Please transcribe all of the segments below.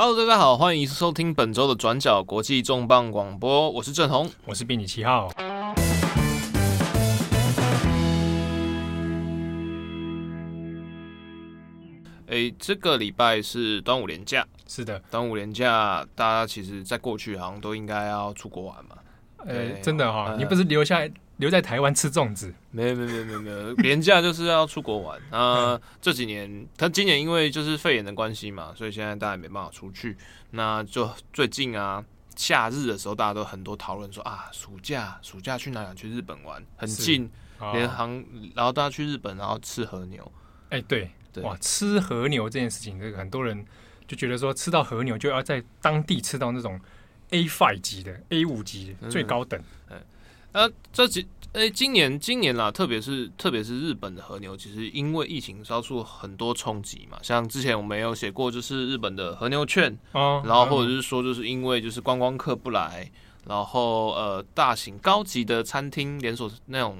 Hello，大家好，欢迎收听本周的转角国际重磅广播，我是郑红，我是编辑七号。哎，这个礼拜是端午连假，是的，端午连假，大家其实在过去好像都应该要出国玩嘛。哎，真的哈、你不是留下来？留在台湾吃粽子？没有没有没有没有没有，连假就是要出国玩啊！呃、这几年，他今年因为就是肺炎的关系嘛，所以现在大家没办法出去。那就最近啊，夏日的时候，大家都很多讨论说啊，暑假暑假去哪里？去日本玩，很近，联航，然后大家去日本，然后吃和牛。哎、欸，对对，哇，吃和牛这件事情，这个很多人就觉得说，吃到和牛就要在当地吃到那种 A five 级的 A 五级的最高等。嗯那、啊、这几诶、欸，今年今年啦，特别是特别是日本的和牛，其实因为疫情遭受很多冲击嘛。像之前我们有写过，就是日本的和牛券，哦，然后或者是说，就是因为就是观光客不来，然后呃，大型高级的餐厅连锁那种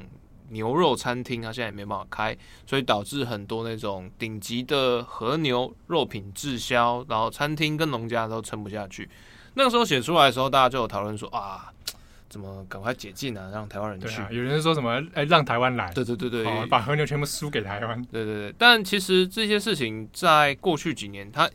牛肉餐厅，它现在也没办法开，所以导致很多那种顶级的和牛肉品滞销，然后餐厅跟农家都撑不下去。那个时候写出来的时候，大家就有讨论说啊。怎么赶快解禁啊？让台湾人去。啊、有人说什么？哎，让台湾来。对对对对、哦，把和牛全部输给台湾。对对对。但其实这些事情在过去几年，它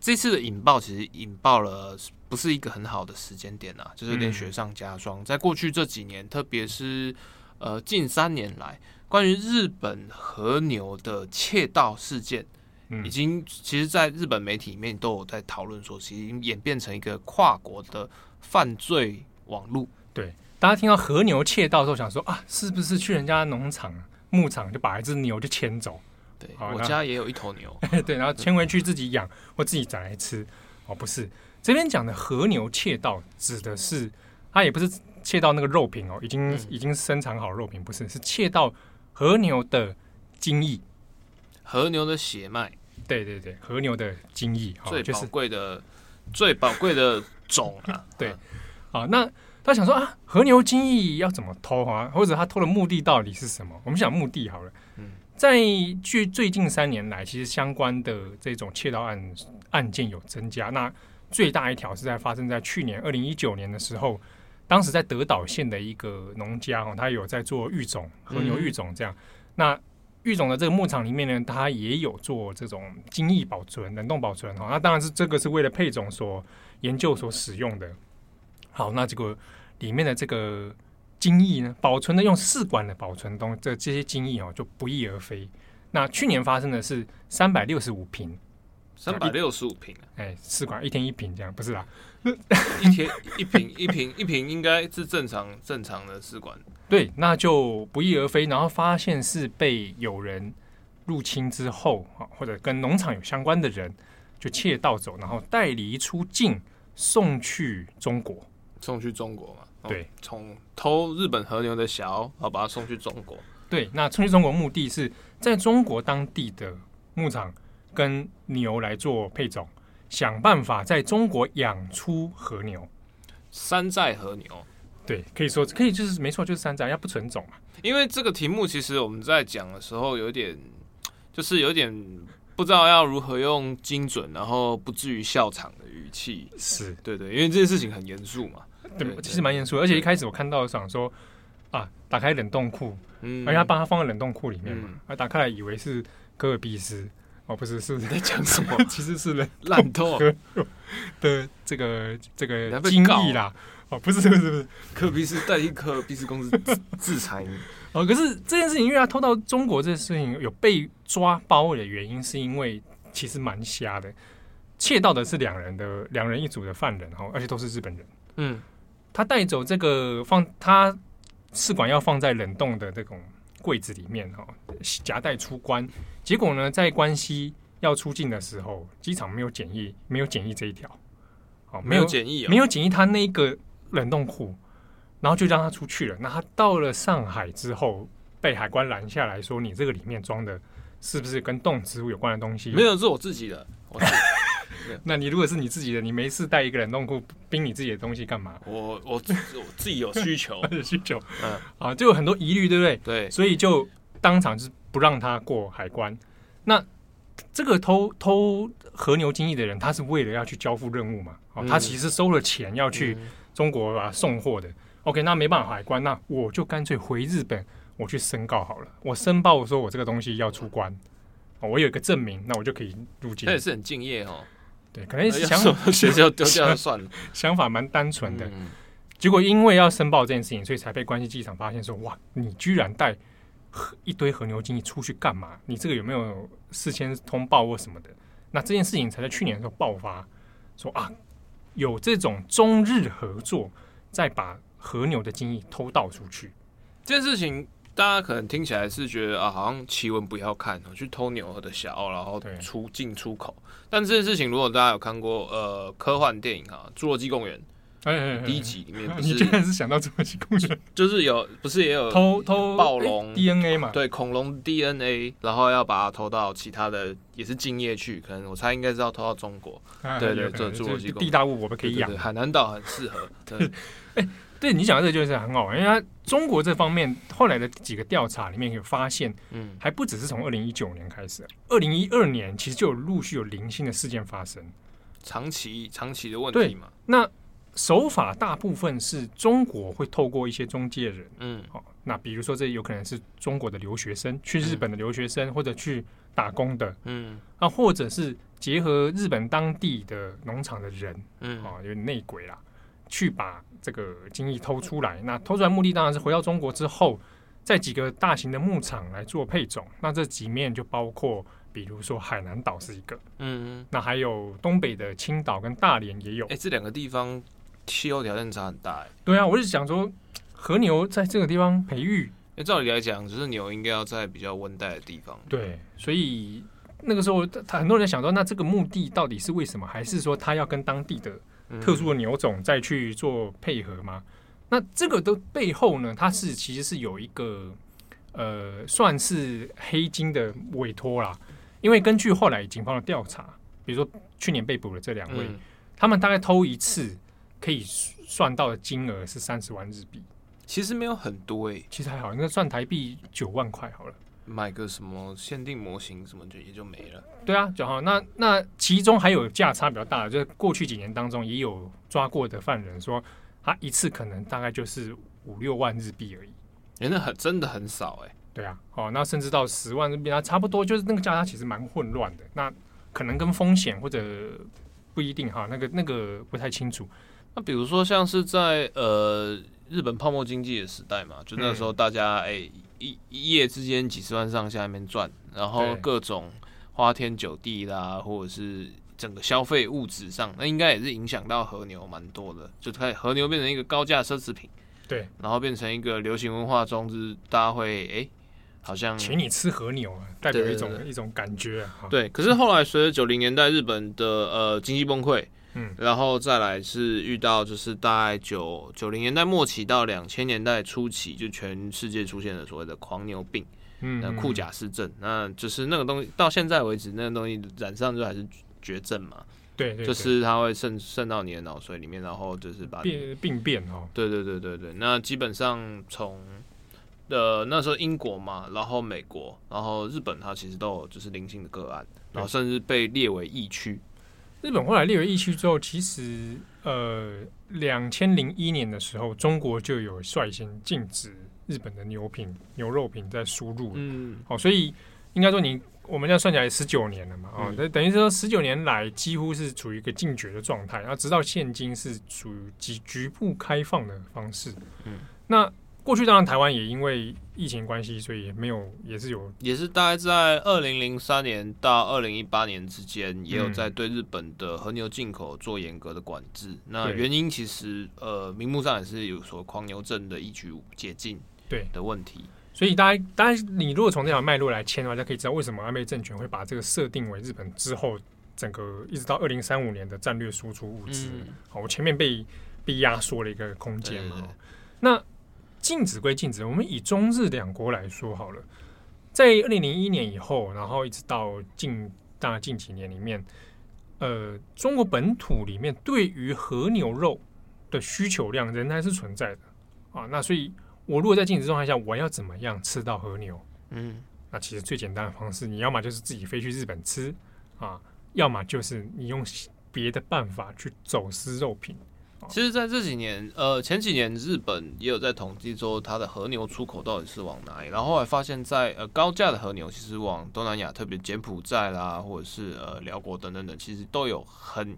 这次的引爆其实引爆了不是一个很好的时间点啊，就是有点雪上加霜。嗯、在过去这几年，特别是呃近三年来，关于日本和牛的窃盗事件，嗯、已经其实在日本媒体里面都有在讨论说，其实已经演变成一个跨国的犯罪网络。对，大家听到和牛窃盗的时候，想说啊，是不是去人家农场、牧场就把一只牛就牵走？对，我家也有一头牛，对，然后牵回去自己养或自己宰来吃。哦，不是，这边讲的和牛窃盗指的是，它也不是窃盗那个肉品哦，已经、嗯、已经生产好肉品，不是，是窃盗和牛的精液，和牛的血脉。对对对，和牛的精液，最宝贵的、就是、最宝贵的种啊。对，好，那。他想说啊，和牛精液要怎么偷啊？或者他偷的目的到底是什么？我们想目的好了。嗯，在距最近三年来，其实相关的这种窃盗案案件有增加。那最大一条是在发生在去年二零一九年的时候，当时在德岛县的一个农家哦，他有在做育种和牛育种这样。嗯、那育种的这个牧场里面呢，他也有做这种精液保存、冷冻保存哈。那当然是这个是为了配种所研究所使用的。好，那这个。里面的这个精液呢，保存的用试管的保存东，这这些精液哦就不翼而飞。那去年发生的是三百六十五瓶，三百六十五瓶，哎，试管一天一瓶这样，不是啦，一天一瓶 一瓶一瓶应该是正常正常的试管。对，那就不翼而飞，然后发现是被有人入侵之后啊，或者跟农场有相关的人就窃盗走，然后带离出境送去中国，送去中国嘛。对，从偷日本和牛的小，然后把它送去中国。对，那送去中国目的是在中国当地的牧场跟牛来做配种，想办法在中国养出和牛，山寨和牛。对，可以说可以，就是没错，就是山寨，要不纯种嘛。因为这个题目其实我们在讲的时候有点，就是有点不知道要如何用精准，然后不至于笑场的语气。是对对，因为这件事情很严肃嘛。对，其实蛮严肃的，而且一开始我看到想说，啊，打开冷冻库，嗯，而且他把它放在冷冻库里面嘛，啊，打开来以为是戈尔必斯，哦，不是，是在讲什么？其实是烂透的这个这个精液啦，哦，不是，不是，不是，科尔必斯代替科尔必思公司制裁你，哦，可是这件事情，因为他偷到中国这件事情有被抓包的原因，是因为其实蛮瞎的，窃盗的是两人的两人一组的犯人，哈，而且都是日本人，嗯。他带走这个放他试管要放在冷冻的这种柜子里面哈，夹带出关。结果呢，在关西要出境的时候，机场没有检疫，没有检疫这一条，好，没有检疫，没有检疫他那个冷冻库，然后就让他出去了。那他到了上海之后，被海关拦下来说：“你这个里面装的是不是跟动植物有关的东西？”没有，是我自己的。那你如果是你自己的，你没事带一个冷冻库冰你自己的东西干嘛？我我我自己有需求，有需求，嗯啊，就有很多疑虑，对不对？对，所以就当场就是不让他过海关。那这个偷偷和牛精益的人，他是为了要去交付任务嘛？哦，他其实收了钱要去中国啊送货的。OK，那没办法海关，那我就干脆回日本，我去申告好了。我申报我说我这个东西要出关，我有一个证明，那我就可以入境。他也是很敬业哦。对，可能想法 学校丢掉算了，想法蛮单纯的。结果因为要申报这件事情，所以才被关西机场发现说：哇，你居然带一堆和牛精液出去干嘛？你这个有没有事先通报或什么的？那这件事情才在去年的时候爆发，说啊，有这种中日合作，再把和牛的精液偷盗出去。这件事情大家可能听起来是觉得啊，好像奇闻不要看，去偷牛的小，然后出进出口。但这件事情，如果大家有看过呃科幻电影哈，《侏罗纪公园》。第一集里面，你居然是想到侏罗纪公园，就是有不是也有偷偷暴龙 DNA 嘛？对，恐龙 DNA，然后要把它偷到其他的也是竞业去，可能我猜应该是要偷到中国。对对，这侏罗纪地大物，我们可以养。海南岛很适合。对，哎，对你讲的这个就是很好玩，因为它中国这方面后来的几个调查里面有发现，嗯，还不只是从二零一九年开始，二零一二年其实就有陆续有零星的事件发生，长期长期的问题嘛。那手法大部分是中国会透过一些中介人，嗯，好，那比如说这有可能是中国的留学生去日本的留学生，或者去打工的，嗯，啊，或者是结合日本当地的农场的人，嗯，啊，有点内鬼啦，去把这个精液偷出来。那偷出来目的当然是回到中国之后，在几个大型的牧场来做配种。那这几面就包括，比如说海南岛是一个，嗯，那还有东北的青岛跟大连也有。哎，这两个地方。气候条件差很大哎，对啊，我是想说，和牛在这个地方培育，哎，照理来讲，就是牛应该要在比较温带的地方。对，所以那个时候，他很多人想说，那这个目的到底是为什么？还是说他要跟当地的特殊的牛种再去做配合吗？嗯、那这个的背后呢，它是其实是有一个呃，算是黑金的委托啦。因为根据后来警方的调查，比如说去年被捕的这两位，嗯、他们大概偷一次。可以算到的金额是三十万日币，其实没有很多诶、欸，其实还好，应该算台币九万块好了。买个什么限定模型什么就也就没了。对啊，就好。那那其中还有价差比较大的，就是过去几年当中也有抓过的犯人说，他一次可能大概就是五六万日币而已。哎，那很真的很少哎、欸。对啊，哦，那甚至到十万日币，那差不多就是那个价差其实蛮混乱的。那可能跟风险或者不一定哈，那个那个不太清楚。那比如说像是在呃日本泡沫经济的时代嘛，就那时候大家哎、欸、一一夜之间几十万上下面赚，然后各种花天酒地啦，或者是整个消费物质上，那应该也是影响到和牛蛮多的，就开和牛变成一个高价奢侈品，对，然后变成一个流行文化中，就是大家会哎、欸、好像请你吃和牛啊，代表一种一种感觉啊。对，可是后来随着九零年代日本的呃经济崩溃。嗯，然后再来是遇到就是大概九九零年代末期到两千年代初期，就全世界出现了所谓的狂牛病，嗯，那库贾氏症，那就是那个东西到现在为止，那个东西染上就还是绝症嘛，对，对，对，就是它会渗渗到你的脑髓里面，然后就是把病病变哦，对对对对对，那基本上从呃那时候英国嘛，然后美国，然后日本，它其实都有就是零星的个案，然后甚至被列为疫区。日本后来列为疫区之后，其实呃，两千零一年的时候，中国就有率先禁止日本的牛品、牛肉品在输入。嗯，好、哦，所以应该说你我们要算起来十九年了嘛，啊、嗯，等于说十九年来几乎是处于一个禁绝的状态，然后直到现今是属于局局部开放的方式。嗯，那。过去当然台湾也因为疫情关系，所以也没有，也是有，也是大概在二零零三年到二零一八年之间，也有在对日本的和牛进口做严格的管制。嗯、那原因其实呃，名目上也是有所狂牛症的一举解禁对的问题。所以大家，当然你如果从这条脉络来牵的话，大家可以知道为什么安倍政权会把这个设定为日本之后整个一直到二零三五年的战略输出物资。好、嗯，我前面被被压缩了一个空间嘛，那。禁止归禁止，我们以中日两国来说好了，在二零零一年以后，然后一直到近大概近几年里面，呃，中国本土里面对于和牛肉的需求量仍然是存在的啊。那所以，我如果在禁止状态下，我要怎么样吃到和牛？嗯，那其实最简单的方式，你要么就是自己飞去日本吃啊，要么就是你用别的办法去走私肉品。其实，在这几年，呃，前几年日本也有在统计说它的和牛出口到底是往哪里，然后后来发现在，在呃高价的和牛，其实往东南亚，特别柬埔寨啦，或者是呃辽国等等等，其实都有很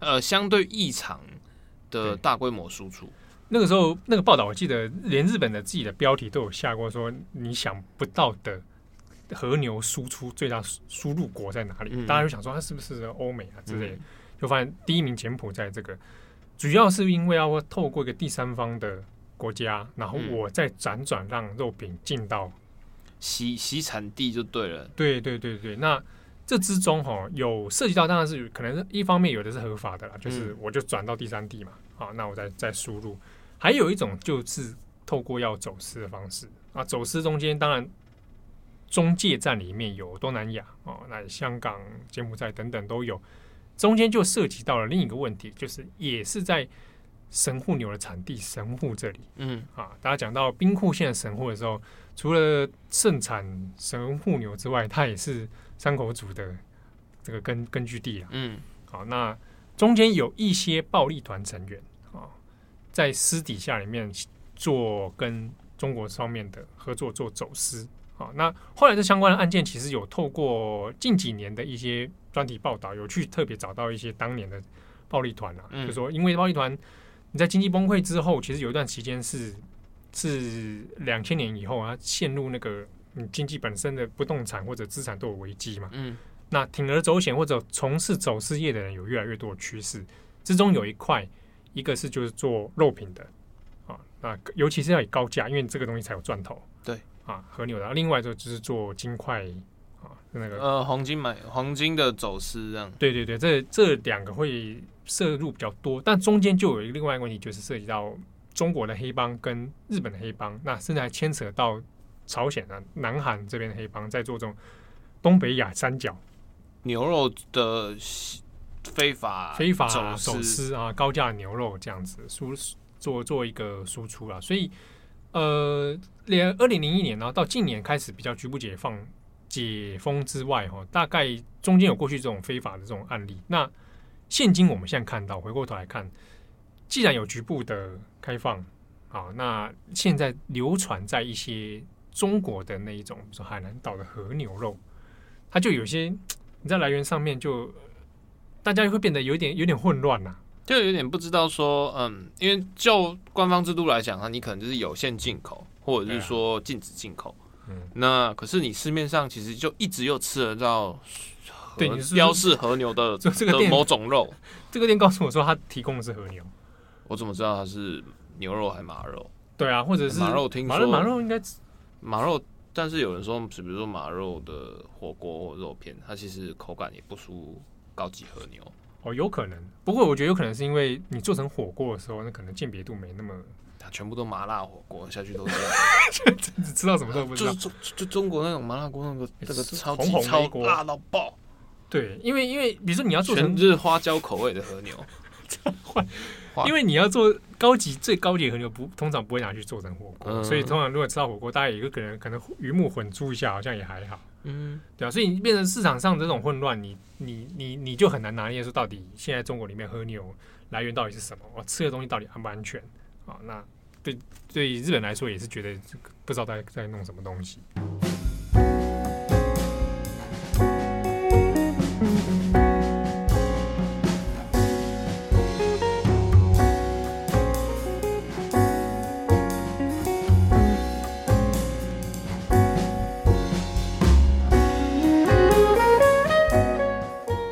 呃相对异常的大规模输出。那个时候，那个报道我记得，连日本的自己的标题都有下过，说你想不到的和牛输出最大输入国在哪里？嗯、大家就想说，它是不是欧美啊之类的？嗯、就发现第一名柬埔寨这个。主要是因为要透过一个第三方的国家，然后我再辗转让肉品进到洗洗产地就对了。对对对对，那这之中哈有涉及到，当然是可能一方面有的是合法的啦，就是我就转到第三地嘛，好，那我再再输入。还有一种就是透过要走私的方式啊，走私中间当然中介站里面有东南亚哦，那香港、柬埔寨等等都有。中间就涉及到了另一个问题，就是也是在神户牛的产地神户这里，嗯。啊，大家讲到兵库县的神户的时候，除了盛产神户牛之外，它也是山口组的这个根根据地啊，嗯，好，那中间有一些暴力团成员啊，在私底下里面做跟中国方面的合作做走私，好，那后来这相关的案件其实有透过近几年的一些。专题报道有去特别找到一些当年的暴力团啊，嗯、就说因为暴力团你在经济崩溃之后，其实有一段时间是是两千年以后啊，陷入那个你经济本身的不动产或者资产都有危机嘛。嗯，那铤而走险或者从事走私业的人有越来越多的趋势，之中有一块，一个是就是做肉品的啊，那尤其是要以高价，因为这个东西才有赚头。对啊，和牛的，另外就是做金块啊。那个呃，黄金买黄金的走私这样，对对对，这这两个会涉入比较多，但中间就有一个另外一个问题，就是涉及到中国的黑帮跟日本的黑帮，那甚至还牵扯到朝鲜啊、南韩这边的黑帮在做这种东北亚三角牛肉的非法非法走私啊，高价牛肉这样子输做做一个输出啊，所以呃，连二零零一年呢，到近年开始比较局部解放。解封之外，哈，大概中间有过去这种非法的这种案例。那现今我们现在看到，回过头来看，既然有局部的开放，好，那现在流传在一些中国的那一种，比如说海南岛的和牛肉，它就有些你在来源上面就大家会变得有点有点混乱呐，就有点不知道说，嗯，因为就官方制度来讲啊，你可能就是有限进口，或者是说禁止进口。嗯，那可是你市面上其实就一直又吃得到，对，标示和牛的 这个某种肉。这个店告诉我说，他提供的是和牛。我怎么知道它是牛肉还是马肉？对啊，或者是马肉？听说马肉应该马肉，但是有人说，比如说马肉的火锅或肉片，它其实口感也不输高级和牛。哦，有可能。不过我觉得有可能是因为你做成火锅的时候，那可能鉴别度没那么。它全部都麻辣火锅下去都这样，只知道什么都不知道。就就中国那种麻辣锅，那个那个超级超辣到爆。对，因为因为比如说你要做成就是花椒口味的和牛，因为你要做高级最高级的和牛不通常不会拿去做成火锅，所以通常如果吃到火锅，大家有一个可能可能鱼目混珠一下，好像也还好。嗯，对啊，所以你变成市场上这种混乱，你你你你就很难拿捏说到底现在中国里面和牛来源到底是什么，我吃的东西到底安不安全啊？那。对，对日本来说也是觉得不知道在在弄什么东西。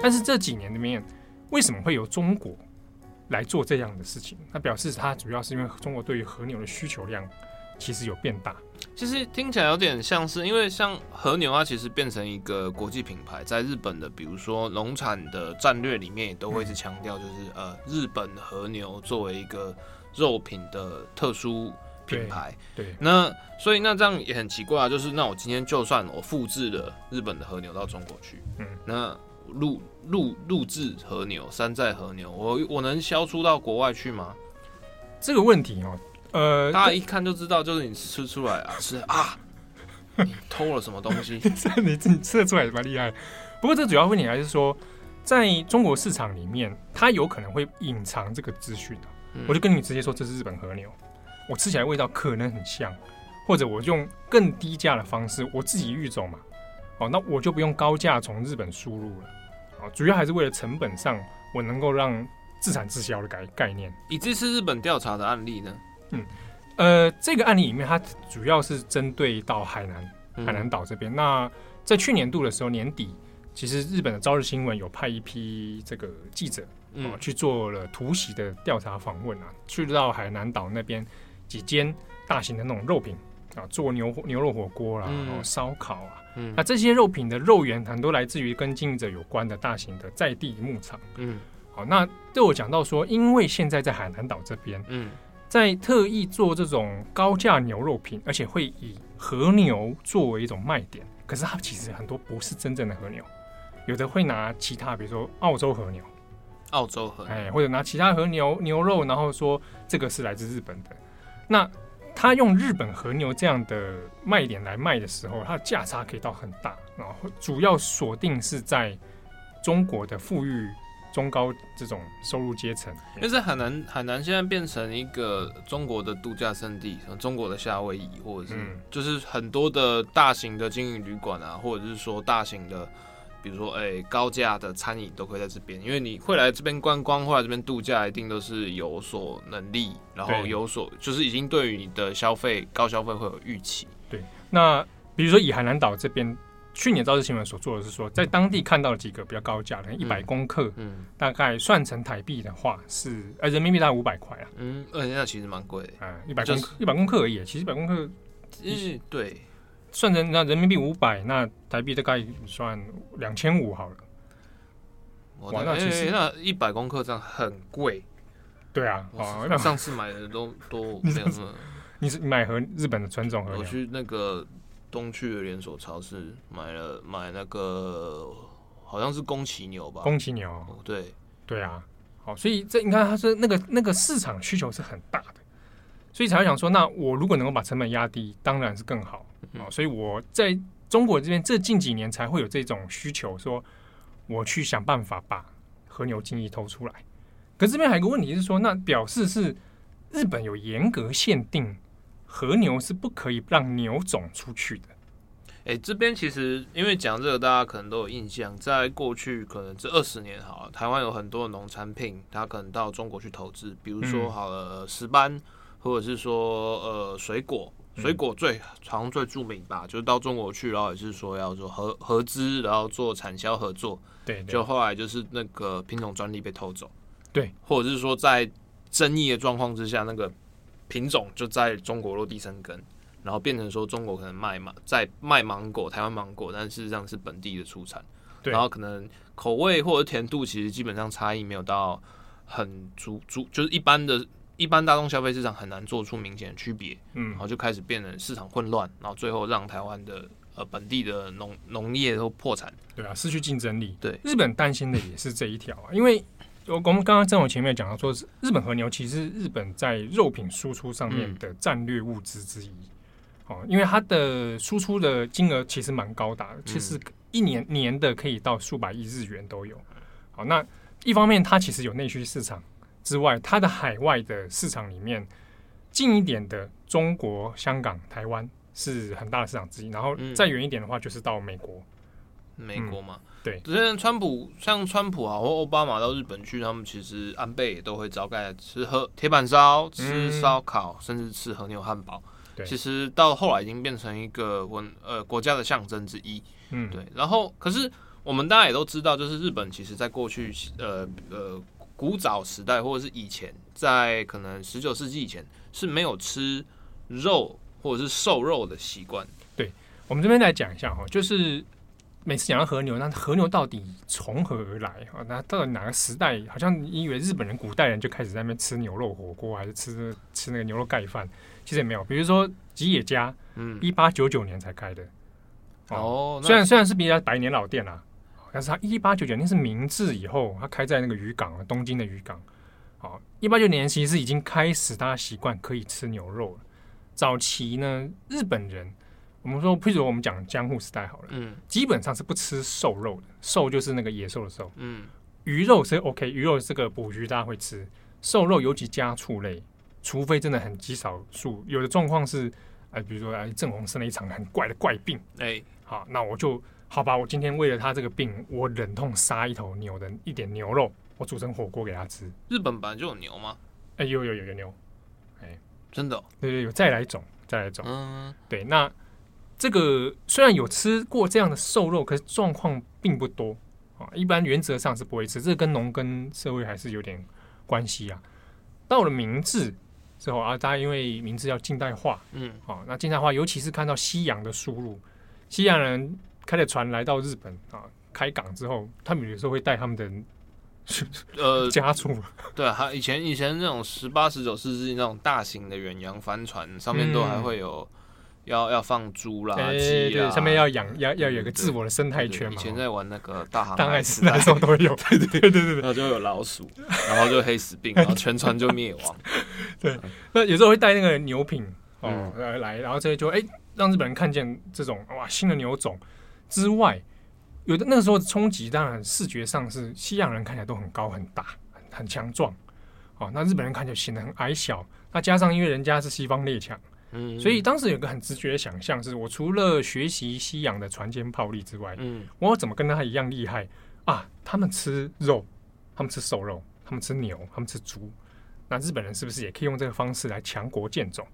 但是这几年里面，为什么会有中国来做这样的事情，那表示它主要是因为中国对于和牛的需求量其实有变大。其实听起来有点像是，因为像和牛它其实变成一个国际品牌，在日本的比如说农产的战略里面也都会是强调，就是、嗯、呃日本和牛作为一个肉品的特殊品牌。对，对那所以那这样也很奇怪啊，就是那我今天就算我复制了日本的和牛到中国去，嗯，那。录录录制和牛，山寨和牛，我我能销出到国外去吗？这个问题哦，呃，大家一看就知道，就是你吃出来啊，是啊，你偷了什么东西？你自己吃得出来蛮厉害。不过这主要问题还是说，在中国市场里面，它有可能会隐藏这个资讯的。我就跟你直接说，这是日本和牛，我吃起来味道可能很像，或者我用更低价的方式，我自己育种嘛，哦，那我就不用高价从日本输入了，啊，主要还是为了成本上，我能够让自产自销的概概念。以这次日本调查的案例呢，嗯，呃，这个案例里面，它主要是针对到海南海南岛这边。嗯、那在去年度的时候，年底，其实日本的朝日新闻有派一批这个记者。嗯，去做了突袭的调查访问啊，去到海南岛那边几间大型的那种肉品啊，做牛牛肉火锅啦，然后烧烤啊，嗯，那这些肉品的肉源很多来自于跟经营者有关的大型的在地牧场，嗯，好，那对我讲到说，因为现在在海南岛这边，嗯，在特意做这种高价牛肉品，而且会以和牛作为一种卖点，可是它其实很多不是真正的和牛，有的会拿其他，比如说澳洲和牛。澳洲和牛，哎，或者拿其他和牛牛肉，然后说这个是来自日本的。那他用日本和牛这样的卖点来卖的时候，它的价差可以到很大。然后主要锁定是在中国的富裕中高这种收入阶层。因为在海南，海南现在变成一个中国的度假胜地，中国的夏威夷，或者是就是很多的大型的经营旅馆啊，或者是说大型的。比如说，哎、欸，高价的餐饮都会在这边，因为你会来这边观光，或来这边度假，一定都是有所能力，然后有所就是已经对于你的消费高消费会有预期。对，那比如说以海南岛这边，去年朝日新闻所做的是说，在当地看到了几个比较高价的，一百公克，嗯，大概算成台币的话是，呃，人民币大概五百块啊，嗯，呃，那其实蛮贵的，啊，一百公克，一百公克而已，其实一百公克，嗯，对。算成那人民币五百，那台币大概算两千五好了。哇，那其实那一百公克这样很贵。对啊，哦，上次买的都 都没有什么。你是买和日本的纯种和？我去那个东区的连锁超市买了买那个好像是宫崎牛吧？宫崎牛，对对啊。好，所以这你看，它是那个那个市场需求是很大的，所以才会想说，那我如果能够把成本压低，当然是更好。哦，所以我在中国这边这近几年才会有这种需求，说我去想办法把和牛精液偷出来。可是这边还有一个问题是说，那表示是日本有严格限定，和牛是不可以让牛种出去的。哎、欸，这边其实因为讲这个，大家可能都有印象，在过去可能这二十年好了，台湾有很多的农产品，它可能到中国去投资，比如说好了石斑，或者是说呃水果。水果最好像最著名吧，就是到中国去，然后也是说要做合合资，然后做产销合作。对，对，就后来就是那个品种专利被偷走。对，或者是说在争议的状况之下，那个品种就在中国落地生根，然后变成说中国可能卖嘛，在卖芒果，台湾芒果，但事实上是本地的出产。对，然后可能口味或者甜度其实基本上差异没有到很足足，就是一般的。一般大众消费市场很难做出明显的区别，嗯，然后就开始变成市场混乱，然后最后让台湾的呃本地的农农业都破产，对啊，失去竞争力。对，日本担心的也是这一条啊，因为我我们刚刚正好前面讲到说，日本和牛其实日本在肉品输出上面的战略物资之一，哦、嗯，因为它的输出的金额其实蛮高大的，其实一年年的可以到数百亿日元都有。好，那一方面它其实有内需市场。之外，它的海外的市场里面，近一点的中国、香港、台湾是很大的市场之一。然后再远一点的话，就是到美国。嗯、美国嘛，对。之前川普像川普啊，或奥巴马到日本去，他们其实安倍也都会招待吃喝铁板烧、吃烧烤，嗯、甚至吃和牛汉堡。对。其实到后来已经变成一个文呃国家的象征之一。嗯，对。然后，可是我们大家也都知道，就是日本其实在过去呃呃。古早时代，或者是以前，在可能十九世纪以前是没有吃肉或者是瘦肉的习惯。对，我们这边来讲一下哈，就是每次讲到和牛，那和牛到底从何而来啊？那到底哪个时代？好像你以为日本人古代人就开始在那边吃牛肉火锅，还是吃吃那个牛肉盖饭？其实也没有。比如说吉野家，嗯，一八九九年才开的。哦，虽然虽然是比较百年老店啦。但是他一八九九年是明治以后，他开在那个渔港啊，东京的渔港。好，一八九九年其实已经开始大家习惯可以吃牛肉了。早期呢，日本人我们说，譬如我们讲江户时代好了，嗯，基本上是不吃瘦肉的，瘦就是那个野兽的瘦，嗯，鱼肉是 OK，鱼肉这个捕鱼大家会吃，瘦肉尤其家畜类，除非真的很极少数，有的状况是，哎、呃，比如说哎，正红生了一场很怪的怪病，哎、欸，好，那我就好吧，我今天为了他这个病，我忍痛杀一头牛的一点牛肉，我煮成火锅给他吃。日本本来就有牛吗？哎、欸，有有有有牛，哎、欸，真的、哦，对对，有再来一种，再来一种，嗯，对，那。这个虽然有吃过这样的瘦肉，可是状况并不多啊。一般原则上是不会吃，这跟农耕社会还是有点关系啊。到了明治之后啊，大家因为明治要近代化，嗯，好，那近代化尤其是看到西洋的输入，西洋人开着船来到日本啊，开港之后，他们有时候会带他们的呃家畜，对，还以前以前那种十八十九世纪那种大型的远洋帆船上面都还会有。要要放猪啦，鸡、欸、啊，上面要养，要要有个自我的生态圈嘛。以前在玩那个大航海时代的时候都有，对对对对对，然后就有老鼠，然后就黑死病，然后 全船就灭亡。对，那有时候会带那个牛品哦来，然后这些就哎、欸、让日本人看见这种哇新的牛种之外，有的那个时候的冲击，当然视觉上是西洋人看起来都很高很大很很强壮，哦，那日本人看起来显得很矮小，那加上因为人家是西方列强。嗯，所以当时有个很直觉的想象，是我除了学习西洋的船坚炮利之外，嗯，我要怎么跟他一样厉害啊？他们吃肉，他们吃瘦肉，他们吃牛，他们吃猪，那日本人是不是也可以用这个方式来强国建种？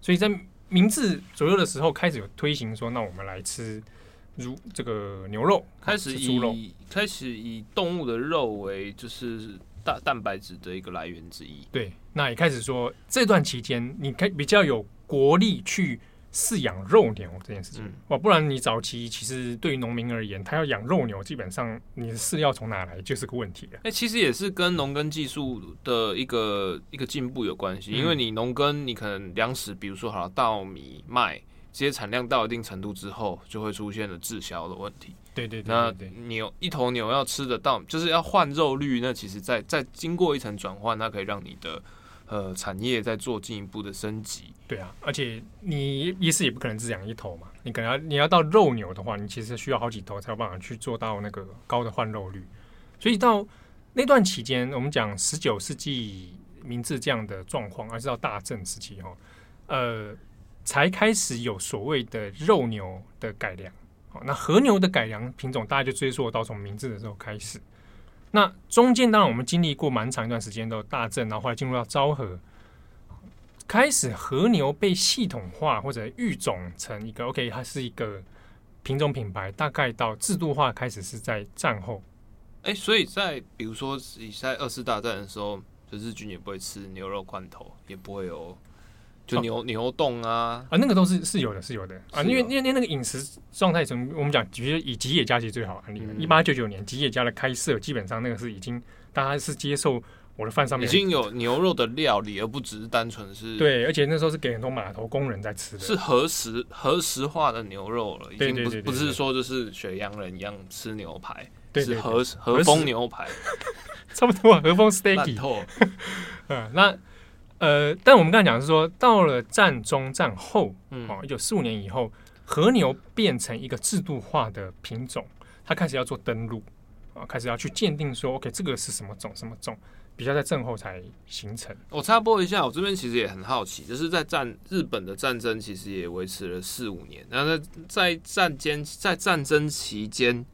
所以在明治左右的时候，开始有推行说，那我们来吃猪这个牛肉，开始以猪肉，开始以动物的肉为就是。蛋蛋白质的一个来源之一。对，那也开始说这段期间，你可以比较有国力去饲养肉牛这件事情。哇、嗯，不然你早期其实对于农民而言，他要养肉牛，基本上你的饲料从哪来就是个问题了。哎、欸，其实也是跟农耕技术的一个一个进步有关系，嗯、因为你农耕，你可能粮食，比如说好了稻米、麦。这些产量到一定程度之后，就会出现了滞销的问题。对对对，那牛一头牛要吃得到，就是要换肉率。那其实在，在在经过一层转换，它可以让你的呃产业再做进一步的升级。对啊，而且你一次也不可能只养一头嘛，你可能要你要到肉牛的话，你其实需要好几头才有办法去做到那个高的换肉率。所以到那段期间，我们讲十九世纪明治这样的状况，而是到大正时期哈，呃。才开始有所谓的肉牛的改良，好，那和牛的改良品种，大家就追溯到从明治的时候开始。那中间当然我们经历过蛮长一段时间的大正，然后后来进入到昭和，开始和牛被系统化或者育种成一个 OK，它是一个品种品牌。大概到制度化开始是在战后。哎、所以在比如说在二次大战的时候，就日军也不会吃牛肉罐头，也不会有。就牛、哦、牛洞啊。啊，那个都是是有的，是有的。啊，因为因为那个饮食状态，从我们讲，其实以吉野家其实最好案例。一八九九年吉野家的开设，基本上那个是已经大家是接受我的饭上面。已经有牛肉的料理，而不只是单纯是。对，而且那时候是给很多码头工人在吃的，是和食和食化的牛肉了，已经不不是说就是雪洋人一样吃牛排，是和和风牛排，差不多和风 steak，嗯，那。呃，但我们刚才讲的是说，到了战中战后，嗯，哦，一九四五年以后，和牛变成一个制度化的品种，它开始要做登录，啊，开始要去鉴定说，OK，这个是什么种，什么种，比较在战后才形成。我插播一下，我这边其实也很好奇，就是在战日本的战争其实也维持了四五年，那在在战间在战争期间，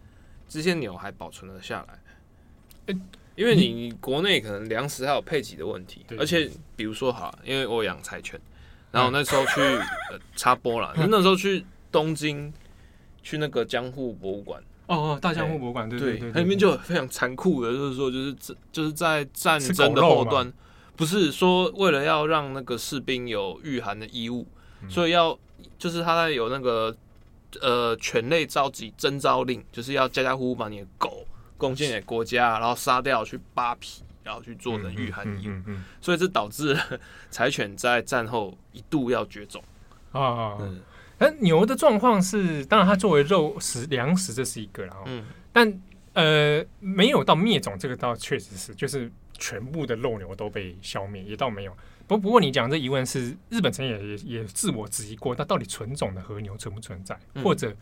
这些牛还保存了下来。欸因为你你国内可能粮食还有配给的问题，而且比如说哈，因为我养柴犬，然后那时候去呃插播了，那时候去东京，去那个江户博物馆，哦哦，大江户博物馆，对对对，它里面就非常残酷的，就是说就是就是在战争的后端，不是说为了要让那个士兵有御寒的衣物，所以要就是他在有那个呃犬类召集征召令，就是要家家户户把你的狗。贡献给国家，然后杀掉去扒皮，然后去做人御寒衣，所以这导致柴犬在战后一度要绝种。啊。嗯，那牛的状况是，当然它作为肉食粮食这是一个，然后，嗯，但呃没有到灭种，这个倒确实是，就是全部的肉牛都被消灭，也倒没有。不不过你讲这疑问是日本曾经也也也自我质疑过，那到底纯种的和牛存不存在，或者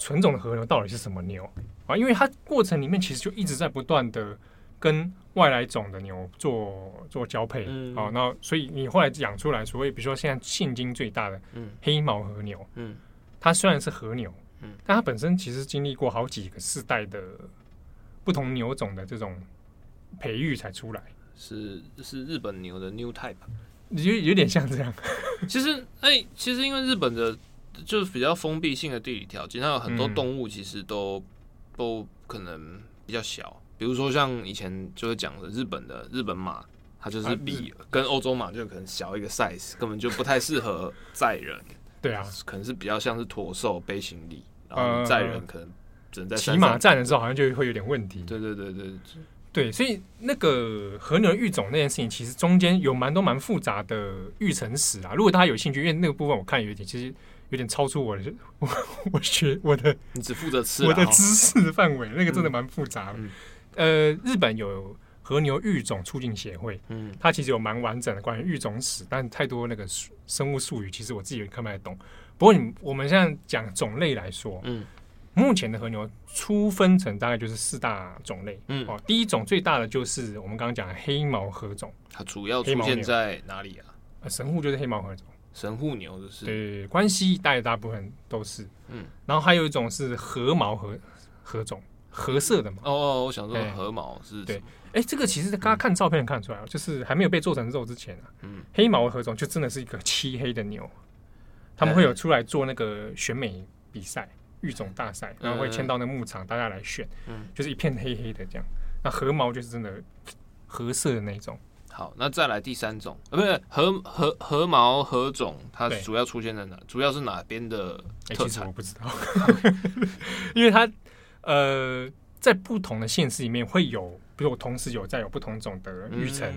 纯种的和牛到底是什么牛啊？因为它过程里面其实就一直在不断的跟外来种的牛做做交配啊，那所以你后来养出来，所谓比如说现在现今最大的黑毛和牛，嗯它虽然是和牛，但它本身其实经历过好几个世代的不同牛种的这种培育才出来。是是日本牛的 new type，有有点像这样。其实，哎、欸，其实因为日本的就是比较封闭性的地理条件，它有很多动物其实都、嗯、都可能比较小。比如说像以前就会讲的日本的日本马，它就是比跟欧洲马就可能小一个 size，根本就不太适合载人。对啊，可能是比较像是驼兽背行李，然后载人可能只能在骑马站的时候好像就会有点问题。对对对对。对，所以那个和牛育种那件事情，其实中间有蛮多蛮复杂的育成史啊。如果大家有兴趣，因为那个部分我看有点，其实有点超出我的我 我学我的，你只负责吃我的知识的范围，那个真的蛮复杂的。嗯。嗯、呃，日本有和牛育种促进协会，嗯，它其实有蛮完整的关于育种史，但太多那个生物术语，其实我自己也看不太懂。不过你我们现在讲种类来说，嗯。目前的和牛初分成大概就是四大种类，嗯，哦，第一种最大的就是我们刚刚讲的黑毛和种，它主要出现在哪里啊？呃，神户就是黑毛和种，神户牛就是，对，关西大概大部分都是，嗯，然后还有一种是和毛和和种，褐色的嘛，哦哦，我想说和毛是，对，哎，这个其实刚刚看照片看出来，就是还没有被做成肉之前啊，嗯，黑毛和种就真的是一个漆黑的牛，他们会有出来做那个选美比赛。育种大赛，然后会迁到那牧场，大家来选，嗯，就是一片黑黑的这样。那和毛就是真的 褐色的那种。好，那再来第三种，呃，不是和和和毛和种，它主要出现在哪？主要是哪边的特产？我不知道，因为它呃，在不同的县市里面会有，比如我同时有在有不同种的育成。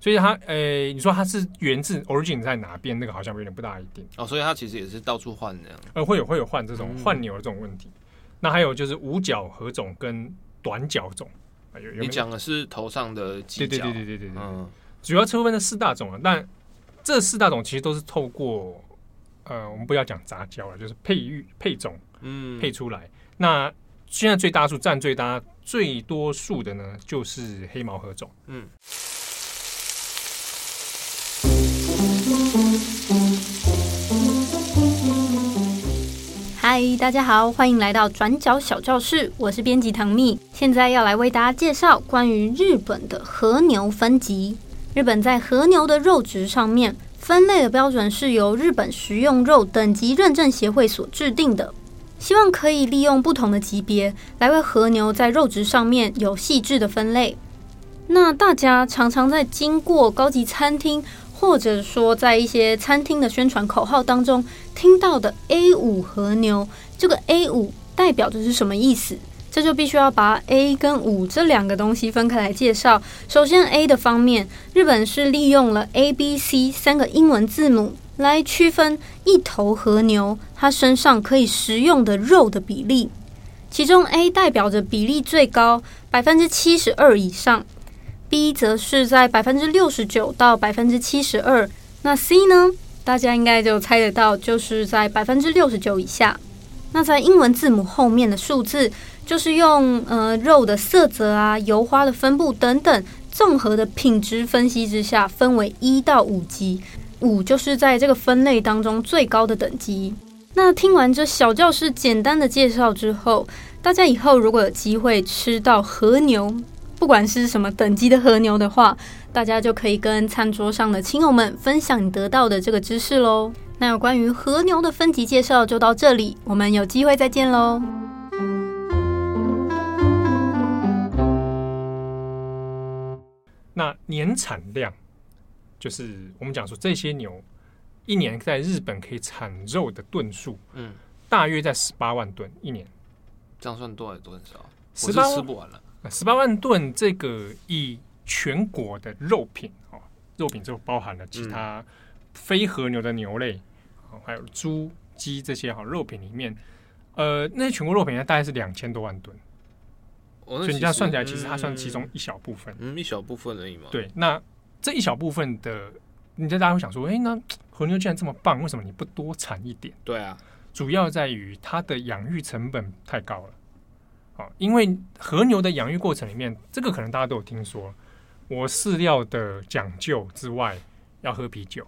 所以它，诶、欸，你说它是源自 origin 在哪边？那个好像有点不大一定哦。所以它其实也是到处换这样，呃，会有会有换这种换牛的这种问题。嗯、那还有就是五角何种跟短角种，有，有，有你讲的是头上的犄角，对对对对对对，嗯，主要车分的四大种啊，但这四大种其实都是透过，呃，我们不要讲杂交了，就是配育配种，嗯，配出来。那现在最大数占最大最多数的呢，就是黑毛和种，嗯。嗨，大家好，欢迎来到转角小教室，我是编辑唐蜜。现在要来为大家介绍关于日本的和牛分级。日本在和牛的肉质上面分类的标准是由日本食用肉等级认证协会所制定的，希望可以利用不同的级别来为和牛在肉质上面有细致的分类。那大家常常在经过高级餐厅，或者说，在一些餐厅的宣传口号当中听到的 A 五和牛，这个 A 五代表的是什么意思？这就必须要把 A 跟五这两个东西分开来介绍。首先，A 的方面，日本是利用了 A、B、C 三个英文字母来区分一头和牛它身上可以食用的肉的比例，其中 A 代表着比例最高，百分之七十二以上。B 则是在百分之六十九到百分之七十二，那 C 呢？大家应该就猜得到，就是在百分之六十九以下。那在英文字母后面的数字，就是用呃肉的色泽啊、油花的分布等等综合的品质分析之下，分为一到五级，五就是在这个分类当中最高的等级。那听完这小教师简单的介绍之后，大家以后如果有机会吃到和牛，不管是什么等级的和牛的话，大家就可以跟餐桌上的亲友们分享你得到的这个知识喽。那有关于和牛的分级介绍就到这里，我们有机会再见喽。那年产量就是我们讲说这些牛一年在日本可以产肉的吨数，嗯，大约在十八万吨一年。这样算多还是多很少？十八吃不完了。十八万吨，这个以全国的肉品哦，肉品就包含了其他非和牛的牛类，还有猪、鸡这些哈肉品里面，呃，那些全国肉品呢，大概是两千多万吨。所以你这样算起来，其实它算其中一小部分，嗯，一小部分而已嘛。对，那这一小部分的，你在大家会想说，哎、欸，那和牛既然这么棒，为什么你不多产一点？对啊，主要在于它的养育成本太高了。啊，因为和牛的养育过程里面，这个可能大家都有听说，我饲料的讲究之外，要喝啤酒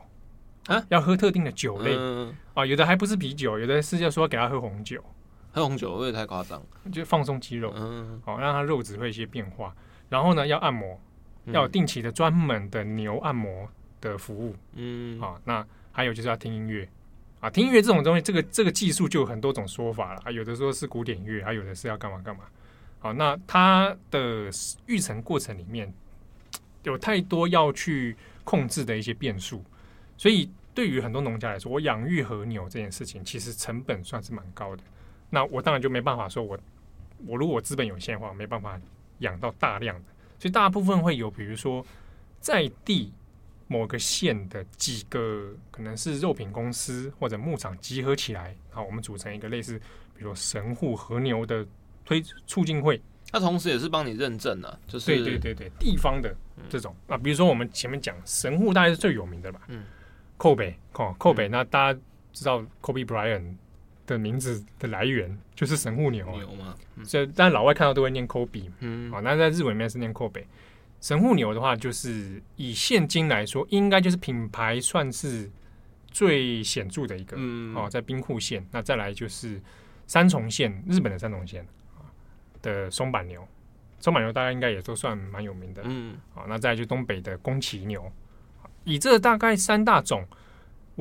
啊，要喝特定的酒类、嗯、啊，有的还不是啤酒，有的是要说给他喝红酒。喝红酒会太夸张，就放松肌肉，嗯，好、哦、让它肉质会一些变化。然后呢，要按摩，要有定期的专门的牛按摩的服务，嗯，好、哦，那还有就是要听音乐啊，听音乐这种东西，这个这个技术就有很多种说法了啊，有的说是古典乐，还有的是要干嘛干嘛。好，那它的育成过程里面有太多要去控制的一些变数，所以对于很多农家来说，我养育和牛这件事情，其实成本算是蛮高的。那我当然就没办法说我，我我如果我资本有限的话，没办法养到大量的，所以大部分会有，比如说在地某个县的几个可能是肉品公司或者牧场集合起来，好，我们组成一个类似，比如说神户和牛的推促进会，它同时也是帮你认证的，就是对对对对地方的这种、嗯、啊，比如说我们前面讲神户大概是最有名的吧，嗯，扣北哦，扣北，那大家知道 Kobe Bryant。的名字的来源就是神户牛，牛嘛，所以但老外看到都会念 Kobe，嗯，好，那在日文里面是念 Kobe。神户牛的话，就是以现今来说，应该就是品牌算是最显著的一个，嗯，哦，在兵库县，那再来就是三重县，日本的三重县啊的松板牛，松板牛大家应该也都算蛮有名的，嗯，好，那再来就东北的宫崎牛，以这大概三大种。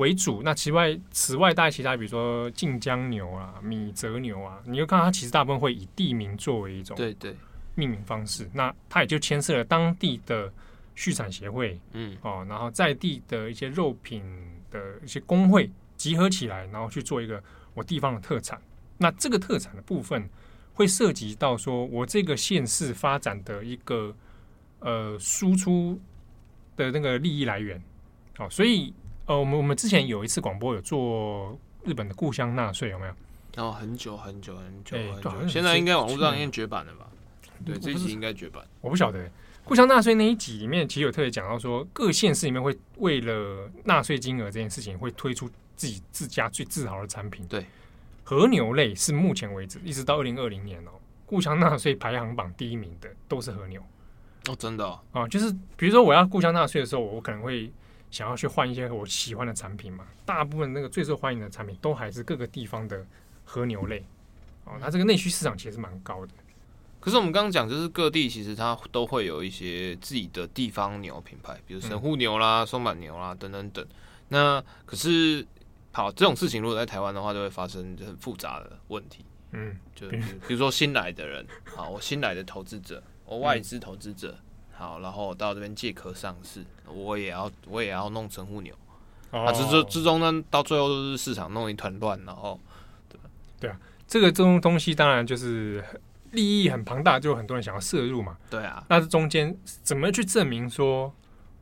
为主，那其外此外，大概其他，比如说晋江牛啊、米泽牛啊，你就看它其实大部分会以地名作为一种对对命名方式。那它也就牵涉了当地的畜产协会，嗯哦，然后在地的一些肉品的一些工会集合起来，然后去做一个我地方的特产。那这个特产的部分会涉及到说我这个县市发展的一个呃输出的那个利益来源。哦，所以。呃，我们我们之前有一次广播有做日本的故乡纳税，有没有？哦，很久很久很久很久，现在应该网络上已经绝版了吧？对，这一集应该绝版。我不晓得故乡纳税那一集里面，其实有特别讲到说，各县市里面会为了纳税金额这件事情，会推出自己自家最自豪的产品。对，和牛类是目前为止一直到二零二零年哦，故乡纳税排行榜第一名的都是和牛。哦，真的啊，就是比如说我要故乡纳税的时候，我可能会。想要去换一些我喜欢的产品嘛？大部分那个最受欢迎的产品都还是各个地方的和牛类哦。它这个内需市场其实蛮高的。可是我们刚刚讲，就是各地其实它都会有一些自己的地方牛品牌，比如神户牛啦、松板牛啦等等等。那可是好这种事情，如果在台湾的话，就会发生很复杂的问题。嗯，就比如说新来的人，好，我新来的投资者，我外资投资者。好，然后到这边借壳上市，我也要我也要弄神户牛，哦、啊，之之之中呢，到最后都是市场弄一团乱，然后对对啊，这个这种东西当然就是利益很庞大，就很多人想要摄入嘛。对啊，那这中间怎么去证明说，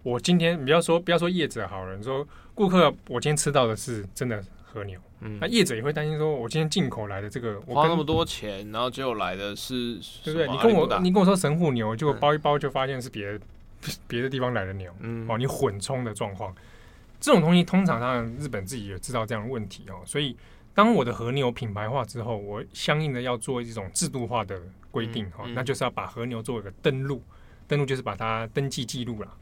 我今天不要说不要说业者好了，你说顾客我今天吃到的是真的和牛。嗯，那业者也会担心说，我今天进口来的这个，我花那么多钱，然后结果来的是，对不对？你跟我你跟我说神户牛，结果包一包就发现是别的别、嗯、的地方来的牛，嗯，哦，你混充的状况，这种东西通常当然日本自己也知道这样的问题哦，所以当我的和牛品牌化之后，我相应的要做一种制度化的规定哈、嗯嗯，那就是要把和牛做一个登录，登录就是把它登记记录了，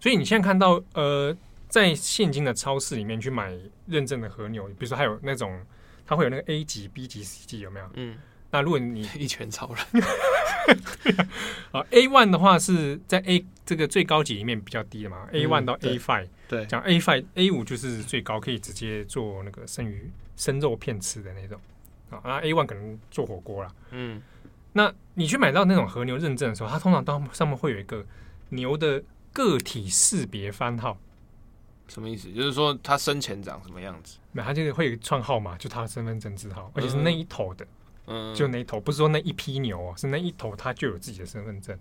所以你现在看到呃。在现今的超市里面去买认证的和牛，比如说还有那种，它会有那个 A 级、B 级、C 级，有没有？嗯。那如果你 一拳超人，啊，A one 的话是在 A 这个最高级里面比较低的嘛，A one 到 A five，对，讲 A five、A 五就是最高，可以直接做那个生鱼、生肉片吃的那种。啊，那 A one 可能做火锅啦。嗯。那你去买到那种和牛认证的时候，它通常都上面会有一个牛的个体识别番号。什么意思？就是说他生前长什么样子？没，他就是会有一串号码，就他的身份证字号，而且是那一头的，嗯，就那一头，不是说那一批牛哦，是那一头他就有自己的身份证。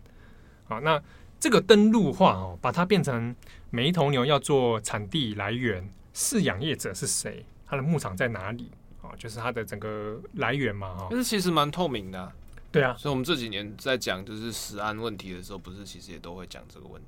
好，那这个登录化哦，把它变成每一头牛要做产地来源、饲养业者是谁、它的牧场在哪里啊？就是它的整个来源嘛，哈，但是其实蛮透明的、啊。对啊，所以我们这几年在讲就是食安问题的时候，不是其实也都会讲这个问题。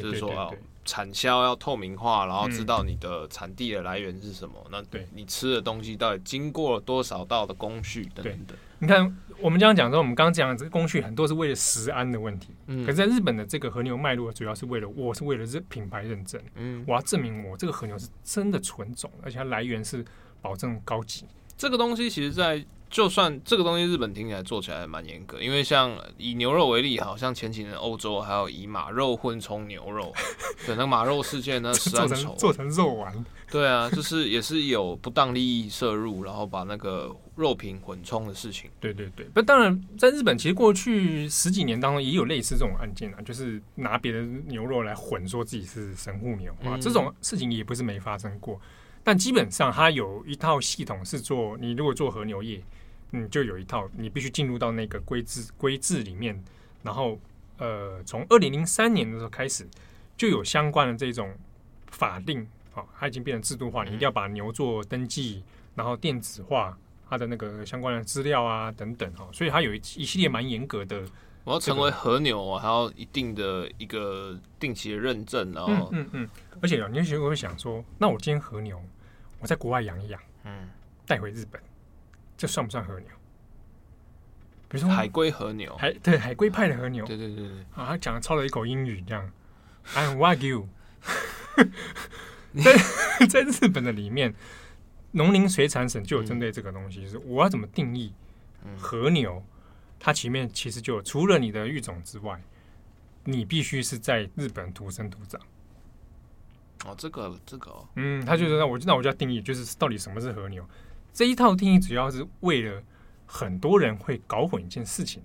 就是说啊，产销要透明化，然后知道你的产地的来源是什么。嗯、那对你吃的东西到底经过了多少道的工序等等的。你看，我们这样讲说，我们刚刚讲的这个工序很多是为了食安的问题。嗯，可是在日本的这个和牛脉络，主要是为了我是为了这品牌认证。嗯，我要证明我这个和牛是真的纯种，而且它来源是保证高级。这个东西其实，在就算这个东西日本听起来做起来蛮严格，因为像以牛肉为例，好像前几年欧洲还有以马肉混充牛肉，对，那马肉事件呢，食安丑做成肉丸，对啊，就是也是有不当利益摄入，然后把那个肉品混充的事情。对对对，那，当然在日本其实过去十几年当中也有类似这种案件啊，就是拿别的牛肉来混，说自己是神户牛啊，这种事情也不是没发生过。但基本上它有一套系统是做，你如果做和牛业。嗯，就有一套，你必须进入到那个规制规制里面，然后呃，从二零零三年的时候开始，就有相关的这种法令，好、哦，它已经变成制度化，你一定要把牛做登记，然后电子化它的那个相关的资料啊等等哈、哦，所以它有一一系列蛮严格的。我要成为和牛，我还要一定的一个定期的认证，然后嗯嗯，嗯，而且你有时候会想说，那我今天和牛，我在国外养一养，嗯，带回日本。这算不算和牛？比如说海龟和牛，海对海龟派的和牛，对对对对啊，他讲了抄了一口英语，这样，I'm Wagyu。在在日本的里面，农林水产省就有针对这个东西，就是我要怎么定义和牛？它前面其实就除了你的育种之外，你必须是在日本土生土长。哦，这个这个、哦，嗯，他就是那我那我就要定义，就是到底什么是和牛。这一套定义主要是为了很多人会搞混一件事情，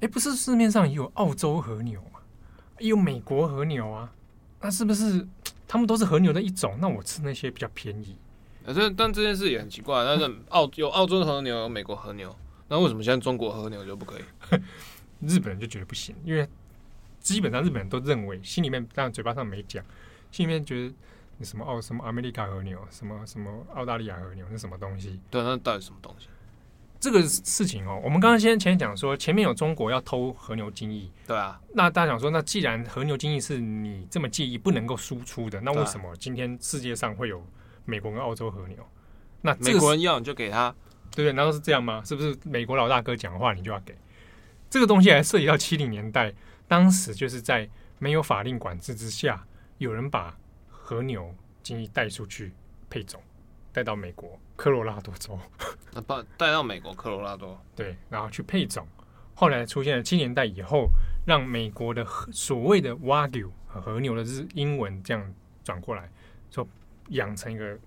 哎，不是市面上也有澳洲和牛吗？也有美国和牛啊，那是不是他们都是和牛的一种？那我吃那些比较便宜。但但这件事也很奇怪，但是澳有澳洲和牛，有美国和牛，那为什么现在中国和牛就不可以？日本人就觉得不行，因为基本上日本人都认为，心里面当然嘴巴上没讲，心里面觉得。什么澳什么 America 和牛，什么什么澳大利亚和牛是什么东西？对，那到底什么东西？这个事情哦，我们刚刚先前讲说，前面有中国要偷和牛精液，对啊。那大家想说，那既然和牛精液是你这么介意不能够输出的，那为什么今天世界上会有美国跟澳洲和牛？那美国人要你就给他，对不对？难道是这样吗？是不是美国老大哥讲话你就要给？这个东西还涉及到七零年代，当时就是在没有法令管制之下，有人把。和牛精液带出去配种，带到美国科罗拉多州，那把带到美国科罗拉多，对，然后去配种。后来出现了七年代以后，让美国的所谓的 Wagyu 和和牛的日英文这样转过来，说养成一个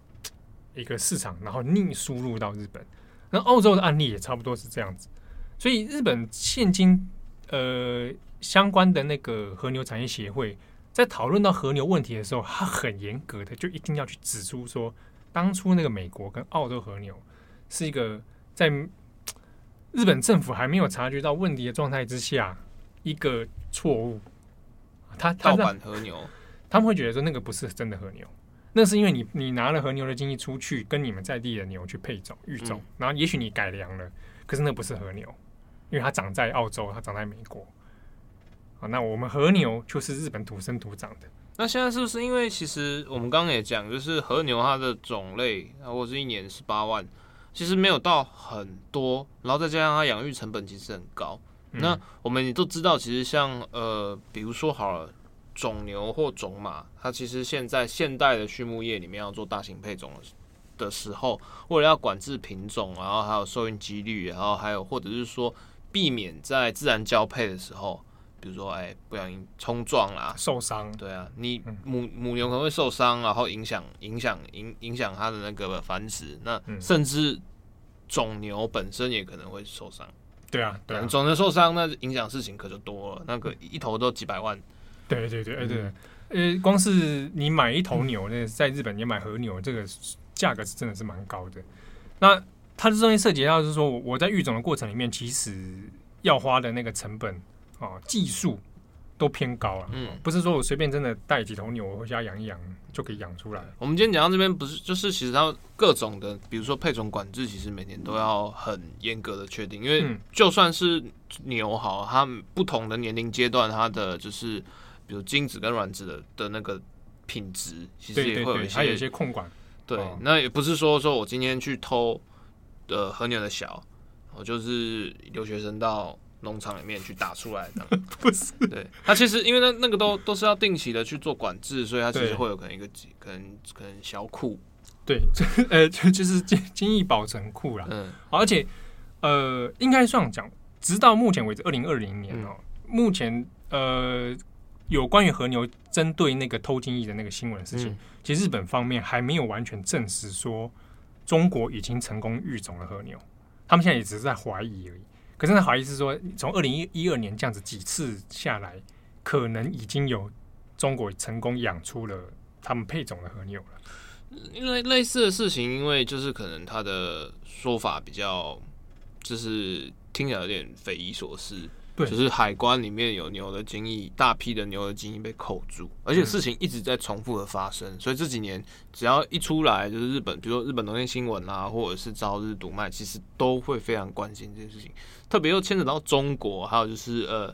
一个市场，然后逆输入到日本。那澳洲的案例也差不多是这样子，所以日本现今呃相关的那个和牛产业协会。在讨论到和牛问题的时候，他很严格的，就一定要去指出说，当初那个美国跟澳洲和牛是一个在日本政府还没有察觉到问题的状态之下一个错误。他盗版和牛，他们会觉得说那个不是真的和牛，那是因为你你拿了和牛的精液出去跟你们在地的牛去配种育种，然后也许你改良了，可是那不是和牛，因为它长在澳洲，它长在美国。好，那我们和牛就是日本土生土长的。那现在是不是因为其实我们刚刚也讲，就是和牛它的种类，然后是一年十八万，其实没有到很多，然后再加上它养育成本其实很高。嗯、那我们也都知道，其实像呃，比如说好了，种牛或种马，它其实现在现代的畜牧业里面要做大型配种的时候，为了要管制品种，然后还有受孕几率，然后还有或者是说避免在自然交配的时候。比如说，哎、欸，不小心冲撞啦，受伤。对啊，你母母牛可能会受伤，然后影响影响影影响它的那个繁殖。那甚至种牛本身也可能会受伤。对啊，对啊，种牛受伤，那影响事情可就多了。那个一头都几百万。对对对，哎对，呃、嗯，光是你买一头牛，那在日本你买和牛，这个价格是真的是蛮高的。那它这东西涉及到是说，我在育种的过程里面，其实要花的那个成本。啊，技术都偏高了。嗯，不是说我随便真的带几头牛回家养一养就可以养出来。我们今天讲到这边，不是就是其实它各种的，比如说配种管制，其实每年都要很严格的确定，因为就算是牛好，它不同的年龄阶段，它的就是比如精子跟卵子的的那个品质，其实也会有一些，还有一些控管。对，那也不是说说我今天去偷的和牛的小，我就是留学生到。农场里面去打出来的，不是？对，它其实因为那那个都都是要定期的去做管制，所以它其实会有可能一个可能可能小库，对，呃，就就是精精益保存库啦。嗯，而且呃，应该算讲，直到目前为止，二零二零年哦、喔，嗯、目前呃，有关于和牛针对那个偷精液的那个新闻事情，嗯、其实日本方面还没有完全证实说中国已经成功育种了和牛，他们现在也只是在怀疑而已。可是，那好意思说，从二零一二年这样子几次下来，可能已经有中国成功养出了他们配种的和牛了。因为类似的事情，因为就是可能他的说法比较，就是听起来有点匪夷所思。对，就是海关里面有牛的精液，大批的牛的精液被扣住，而且事情一直在重复的发生。嗯、所以这几年只要一出来，就是日本，比如说日本农业新闻啊，或者是朝日读卖，其实都会非常关心这件事情。特别又牵扯到中国，还有就是呃，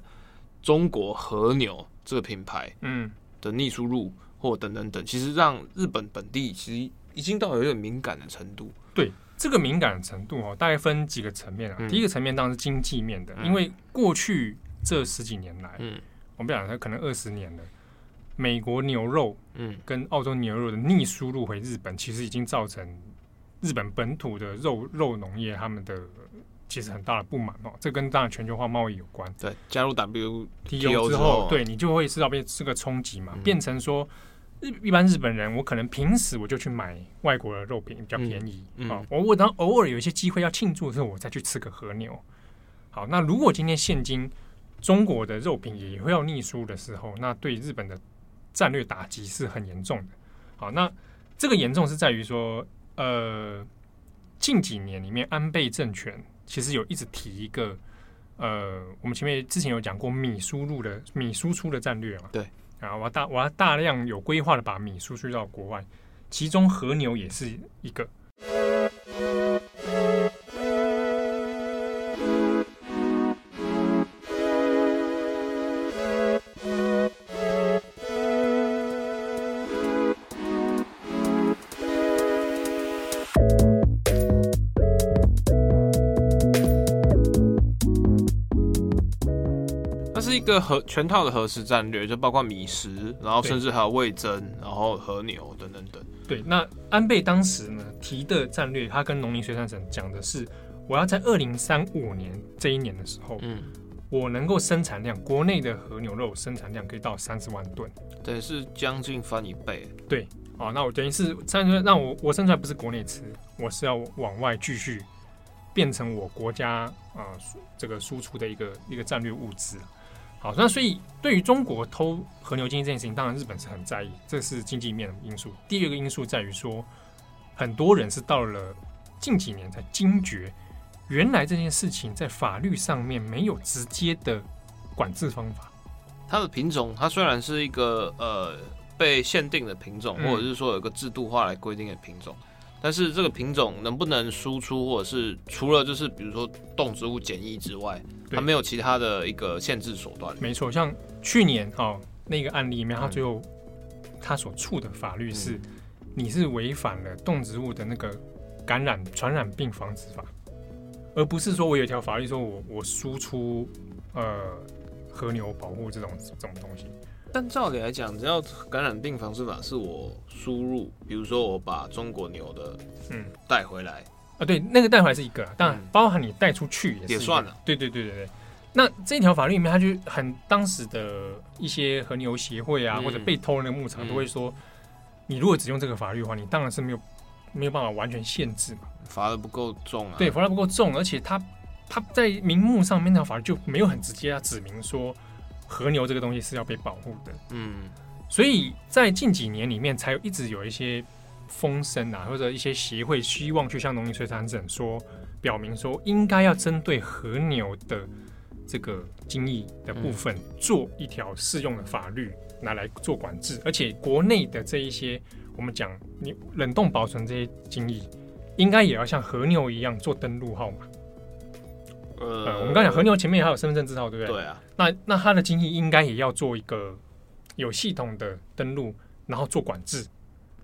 中国和牛这个品牌，嗯，的逆输入或等等等，其实让日本本地其实已经到有点敏感的程度。对。这个敏感的程度哦，大概分几个层面啊。嗯、第一个层面当然是经济面的，嗯、因为过去这十几年来，嗯，我们讲它可能二十年了，美国牛肉，嗯，跟澳洲牛肉的逆输入回日本，其实已经造成日本本土的肉肉农业他们的其实很大的不满哦。这跟当然全球化贸易有关。对，加入 WTO 之后，对你就会知道变是个冲击嘛，嗯、变成说。日一般日本人，我可能平时我就去买外国的肉品，比较便宜嗯、我我当偶尔有一些机会要庆祝的时候，我再去吃个和牛。好，那如果今天现今中国的肉品也会要逆输的时候，那对日本的战略打击是很严重的。好，那这个严重是在于说，呃，近几年里面安倍政权其实有一直提一个，呃，我们前面之前有讲过米输入的米输出的战略嘛？对。啊！我要大我要大量有规划的把米输出到国外，其中和牛也是一个。个核全套的核食战略，就包括米食，然后甚至还有味增，然后和牛等等等。对，那安倍当时呢提的战略，他跟农林水产省讲的是，我要在二零三五年这一年的时候，嗯，我能够生产量，国内的和牛肉生产量可以到三十万吨，对，是将近翻一倍。对，哦，那我等于是三十，那我我生出来不是国内吃，我是要往外继续变成我国家啊、呃、这个输出的一个一个战略物资。好，那所以对于中国偷和牛经济这件事情，当然日本是很在意，这是经济面的因素。第二个因素在于说，很多人是到了近几年才惊觉，原来这件事情在法律上面没有直接的管制方法。它的品种，它虽然是一个呃被限定的品种，或者是说有一个制度化来规定的品种。但是这个品种能不能输出，或者是除了就是比如说动植物检疫之外，它没有其他的一个限制手段。没错，像去年哦那个案例里面，他最后他所处的法律是，你是违反了动植物的那个感染传染病防治法，而不是说我有一条法律说我我输出呃和牛保护这种这种东西。但照理来讲，只要感染病防治法是我输入，比如说我把中国牛的嗯带回来啊，对，那个带回来是一个，当然包含你带出去也是也算了。对对对对对。那这条法律里面，他就很当时的一些和牛协会啊，嗯、或者被偷的那个牧场都会说，嗯、你如果只用这个法律的话，你当然是没有没有办法完全限制嘛，罚的不够重啊。对，罚的不够重，而且他他在名目上面那条法律就没有很直接要指明说。和牛这个东西是要被保护的，嗯，所以在近几年里面，才有一直有一些风声啊，或者一些协会希望去向农林水产省说，表明说应该要针对和牛的这个精液的部分做一条适用的法律拿来做管制，而且国内的这一些我们讲你冷冻保存这些精液，应该也要像和牛一样做登录号码。呃，我们刚讲和牛前面还有身份证字号，对不对？对啊。那那它的精液应该也要做一个有系统的登录，然后做管制。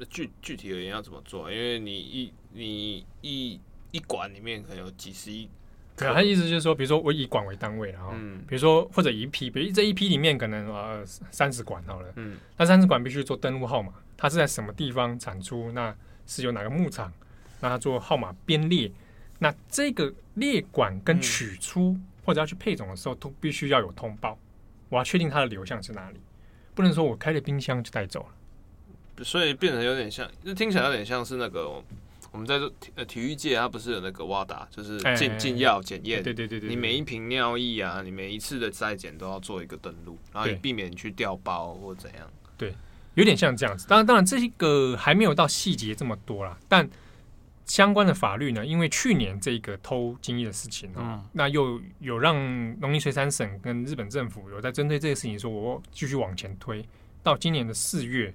那具具体而言要怎么做？因为你一你一一管里面可能有几十亿。对啊，他意思就是说，比如说我以管为单位，然后，比如说或者一批，比如这一批里面可能呃三十管好了，嗯，那三十管必须做登录号码，它是在什么地方产出？那是由哪个牧场？那它做号码编列。那这个列管跟取出、嗯、或者要去配种的时候，都必须要有通报。我要确定它的流向是哪里，不能说我开了冰箱就带走了。所以变成有点像，就听起来有点像是那个我们在这呃体育界，它不是有那个 WADA，就是进进药检验。对对对对。你每一瓶尿液啊，你每一次的筛检都要做一个登录，然后避免你去掉包或怎样。对，有点像这样子。当然，当然这个还没有到细节这么多啦，但。相关的法律呢，因为去年这个偷精液的事情，嗯，那又有让农林水产省跟日本政府有在针对这个事情说，我继续往前推，到今年的四月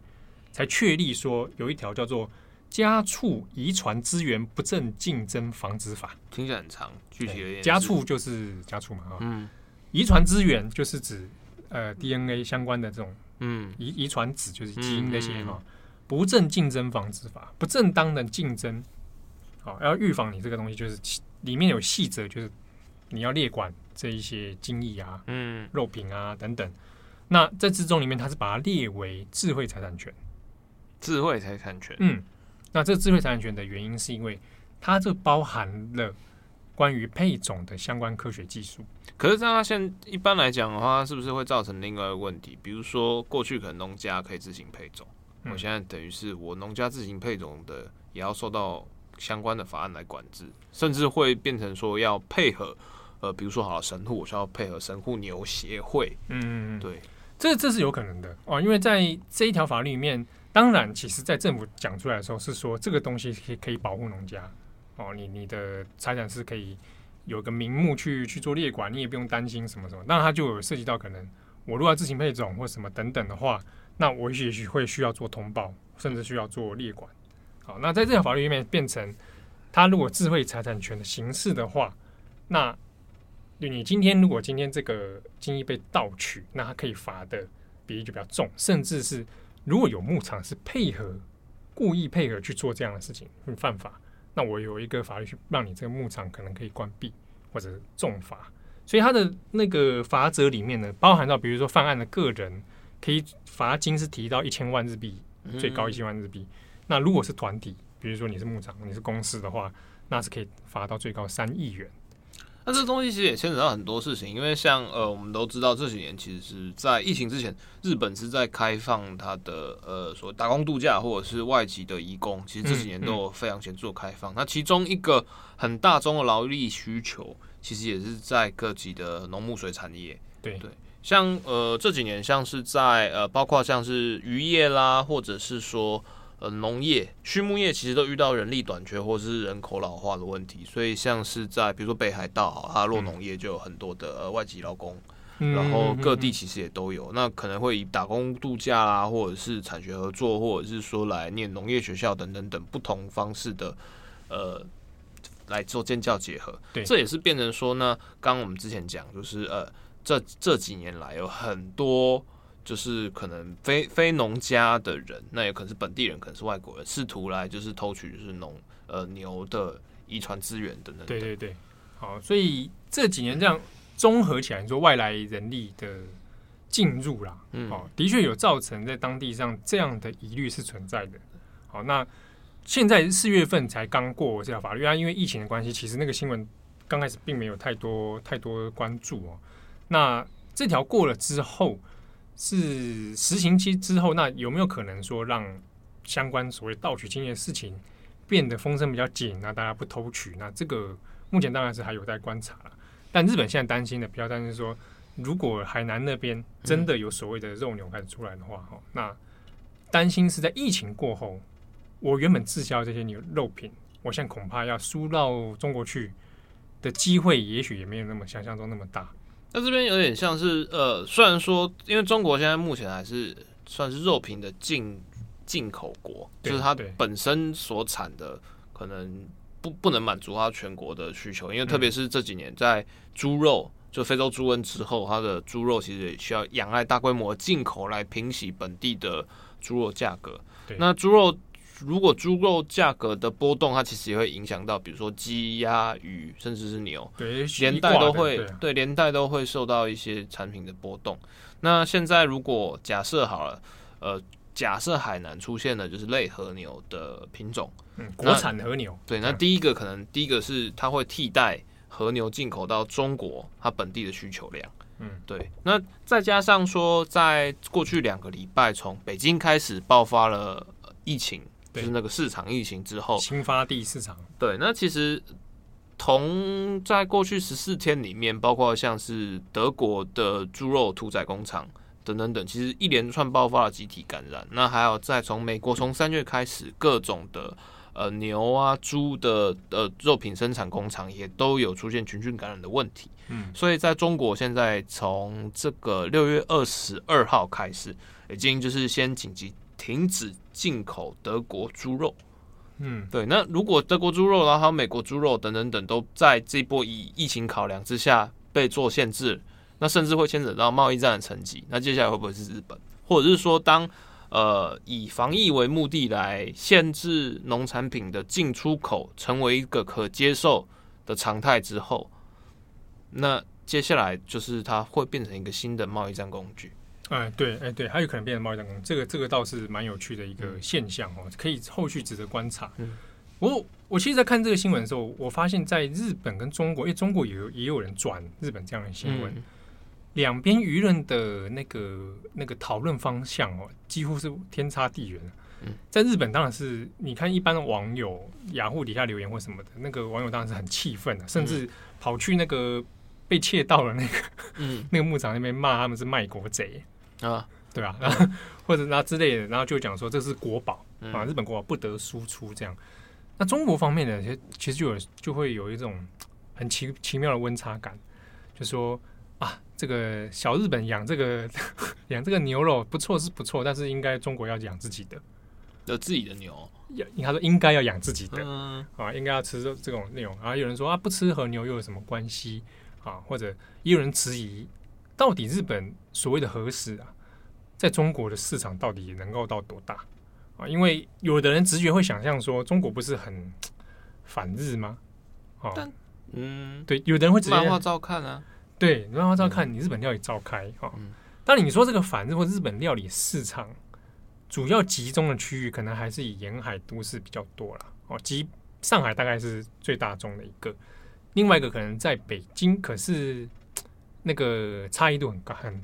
才确立说有一条叫做《家畜遗传资源不正竞争防止法》，听起来很长，具体而言，家畜就是家畜嘛，啊，嗯，遗传资源就是指呃 DNA 相关的这种，嗯，遗遗传子就是基因那些哈，不正竞争防止法，不正当的竞争。好，要预防你这个东西，就是里面有细则，就是你要列管这一些精益啊、嗯、肉品啊等等。那在之中里面，它是把它列为智慧财产权。智慧财产权，嗯，那这智慧财产权的原因是因为它这包含了关于配种的相关科学技术。可是，它现一般来讲的话，是不是会造成另外一个问题？比如说，过去可能农家可以自行配种，嗯、我现在等于是我农家自行配种的，也要受到。相关的法案来管制，甚至会变成说要配合，呃，比如说好了，神户我需要配合神户牛协会，嗯，对，这这是有可能的哦，因为在这一条法律里面，当然，其实在政府讲出来的时候是说这个东西可以可以保护农家哦，你你的财产是可以有个名目去去做列管，你也不用担心什么什么，那它就有涉及到可能我如果要自行配种或什么等等的话，那我也许会需要做通报，甚至需要做列管。好，那在这条法律里面变成，他如果智慧财产权的形式的话，那你今天如果今天这个精液被盗取，那他可以罚的比例就比较重，甚至是如果有牧场是配合故意配合去做这样的事情，会犯法，那我有一个法律去让你这个牧场可能可以关闭或者重罚。所以它的那个罚则里面呢，包含到比如说犯案的个人可以罚金是提到一千万日币，最高一千万日币。那如果是团体，比如说你是牧场，你是公司的话，那是可以罚到最高三亿元。那这东西其实也牵扯到很多事情，因为像呃，我们都知道这几年其实是在疫情之前，日本是在开放它的呃，所谓打工度假或者是外籍的移工，其实这几年都有非常显著的开放。嗯嗯、那其中一个很大宗的劳力需求，其实也是在各级的农牧水产业。对对，像呃这几年像是在呃，包括像是渔业啦，或者是说。呃，农业、畜牧业其实都遇到人力短缺或者是人口老化的问题，所以像是在比如说北海道，它落农业就有很多的呃外籍劳工，嗯、然后各地其实也都有，那可能会以打工度假啊，或者是产学合作，或者是说来念农业学校等等等不同方式的呃来做建教结合，对，这也是变成说呢，刚刚我们之前讲就是呃这这几年来有很多。就是可能非非农家的人，那也可能是本地人，可能是外国人，试图来就是偷取就是农呃牛的遗传资源等等。对对对，好，所以这几年这样综合起来，你说外来人力的进入啦，嗯，哦，的确有造成在当地上这样的疑虑是存在的。好，那现在四月份才刚过这条法律啊，因为疫情的关系，其实那个新闻刚开始并没有太多太多关注哦。那这条过了之后。是实行期之后，那有没有可能说让相关所谓盗取经验的事情变得风声比较紧？那大家不偷取？那这个目前当然是还有待观察了。但日本现在担心的比较担心说，如果海南那边真的有所谓的肉牛开始出来的话，哈、嗯，那担心是在疫情过后，我原本滞销这些牛肉品，我现在恐怕要输到中国去的机会，也许也没有那么想象中那么大。那这边有点像是呃，虽然说，因为中国现在目前还是算是肉品的进进口国，就是它本身所产的可能不不能满足它全国的需求，因为特别是这几年在猪肉就非洲猪瘟之后，它的猪肉其实也需要仰赖大规模进口来平息本地的猪肉价格。那猪肉。如果猪肉价格的波动，它其实也会影响到，比如说鸡、鸭、鱼，甚至是牛，对，连带都会对，连带都会受到一些产品的波动。那现在如果假设好了，呃，假设海南出现的就是类和牛的品种，嗯，国产和牛，对，那第一个可能第一个是它会替代和牛进口到中国它本地的需求量，嗯，对。那再加上说，在过去两个礼拜，从北京开始爆发了疫情。就是那个市场疫情之后，新发地市场。对，那其实同在过去十四天里面，包括像是德国的猪肉屠宰工厂等等等，其实一连串爆发了集体感染。那还有再从美国从三月开始，各种的呃牛啊猪的呃肉品生产工厂也都有出现群聚感染的问题。嗯，所以在中国现在从这个六月二十二号开始，已经就是先紧急。停止进口德国猪肉，嗯，对。那如果德国猪肉，然后还有美国猪肉等等等，都在这波以疫情考量之下被做限制，那甚至会牵扯到贸易战的层级。那接下来会不会是日本，或者是说当呃以防疫为目的来限制农产品的进出口，成为一个可接受的常态之后，那接下来就是它会变成一个新的贸易战工具。哎，对，哎，对，还有可能变成贸易战工具，这个这个倒是蛮有趣的一个现象哦，可以后续值得观察。嗯，我我其实，在看这个新闻的时候，我发现在日本跟中国，因为中国也有也有人转日本这样的新闻，嗯、两边舆论的那个那个讨论方向哦，几乎是天差地远。嗯，在日本当然是，你看一般的网友雅虎底下留言或什么的，那个网友当然是很气愤的，甚至跑去那个被窃盗了那个嗯 那个牧场那边骂他们是卖国贼。啊，对吧？然 后或者那之类的，然后就讲说这是国宝啊，日本国宝不得输出这样。那中国方面呢，其实其实就有就会有一种很奇奇妙的温差感，就说啊，这个小日本养这个 养这个牛肉不错是不错，但是应该中国要养自己的，有自己的牛，要他说应该要养自己的啊，应该要吃这这种内容。然后有人说啊，不吃和牛又有什么关系啊？或者也有人质疑。到底日本所谓的和食啊，在中国的市场到底能够到多大啊？因为有的人直觉会想象说，中国不是很反日吗？哦，嗯，对，有的人会直接漫画照看啊，对，漫画照看，你日本料理照开哈。但你说这个反日或日本料理市场主要集中的区域，可能还是以沿海都市比较多了哦。即上海大概是最大众的一个，另外一个可能在北京，可是。那个差异度很高，很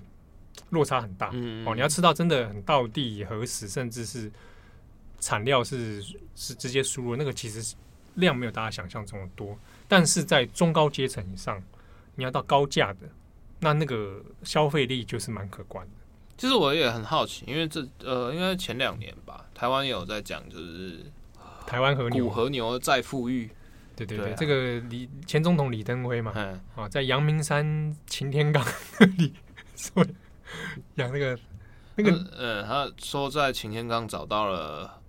落差很大哦。你要吃到真的很到地和食，甚至是产料是是直接输入，那个其实量没有大家想象中的多。但是在中高阶层以上，你要到高价的，那那个消费力就是蛮可观的。其实我也很好奇，因为这呃，应该前两年吧，台湾也有在讲，就是台湾和牛，和牛再复育。对对对，对啊、这个李前总统李登辉嘛，嗯、啊，在阳明山擎天岗那里说养那个那个呃，他说在擎天岗找到了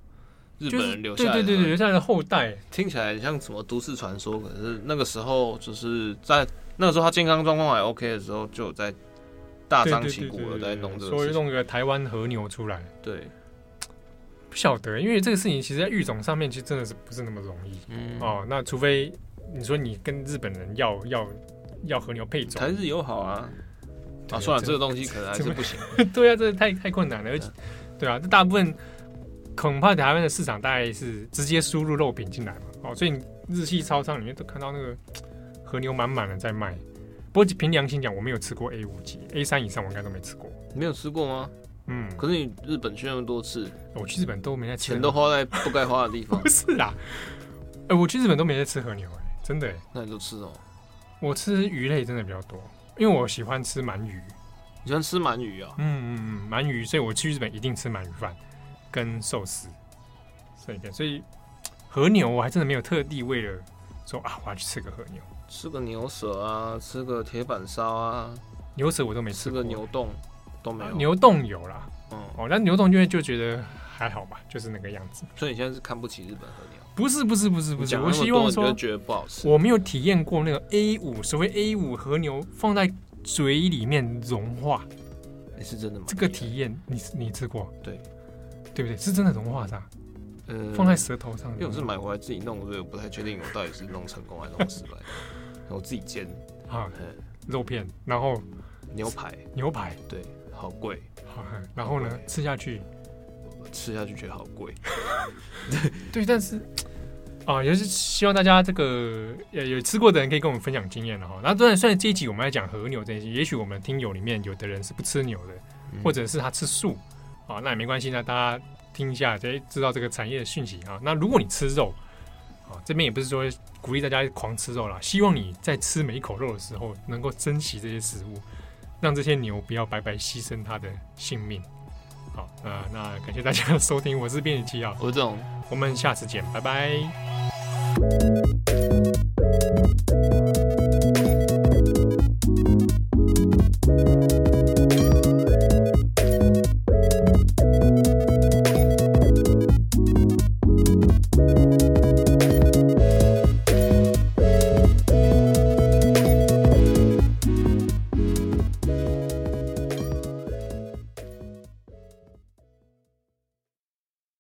日本人留下来的、就是、对对对留下来的后代，听起来像什么都市传说。可是那个时候就是在那个时候他健康状况还 OK 的时候，就有在大张旗鼓的在弄这个，所以弄个台湾和牛出来，对。不晓得，因为这个事情其实，在育种上面，其实真的是不是那么容易。嗯哦，那除非你说你跟日本人要要要和牛配种，台日友好啊。啊，算了，这个东西可能还是不行。对啊，这个太太困难了，而且，对啊，这大部分恐怕台湾的市场大概是直接输入肉品进来嘛。哦，所以日系超商里面都看到那个 和牛满满的在卖。不过凭良心讲，我没有吃过 A 五级，A 三以上我应该都没吃过。没有吃过吗？嗯，可是你日本去那么多次，我去日本都没在吃，钱都花在不该花的地方。不是啦，哎、欸，我去日本都没在吃和牛、欸，哎，真的、欸。那你都吃什么？我吃鱼类真的比较多，因为我喜欢吃鳗鱼。你喜欢吃鳗鱼啊？嗯嗯嗯，鳗鱼，所以我去日本一定吃鳗鱼饭跟寿司。所以，所以和牛我还真的没有特地为了说啊，我要去吃个和牛。吃个牛舌啊，吃个铁板烧啊，牛舌我都没吃过。吃个牛丼都没有。牛洞有啦，嗯，哦，那牛洞就会就觉得还好吧，就是那个样子。所以你现在是看不起日本和牛？不是，不是，不是，不是。我希望说，觉得不好吃。我没有体验过那个 A 五，所谓 A 五和牛放在嘴里面融化，欸、是真的吗？这个体验你你吃过？对，对不对？是真的融化的。嗯，放在舌头上。因为我是买回来自己弄，所以我不太确定我到底是弄成功还是弄失败。我自己煎啊，肉片，然后牛排，牛排，对，好贵。好，然后呢，吃下去，吃下去觉得好贵。对，但是啊，也是希望大家这个有有吃过的人可以跟我们分享经验的哈。那当然，虽然这一集我们来讲和牛这些，也许我们听友里面有的人是不吃牛的，嗯、或者是他吃素啊，那也没关系，那大家。听一下，再知道这个产业的讯息啊。那如果你吃肉，啊，这边也不是说鼓励大家狂吃肉啦，希望你在吃每一口肉的时候，能够珍惜这些食物，让这些牛不要白白牺牲它的性命。好，那那感谢大家收听，我是编辑纪啊吴总，我们下次见，拜拜。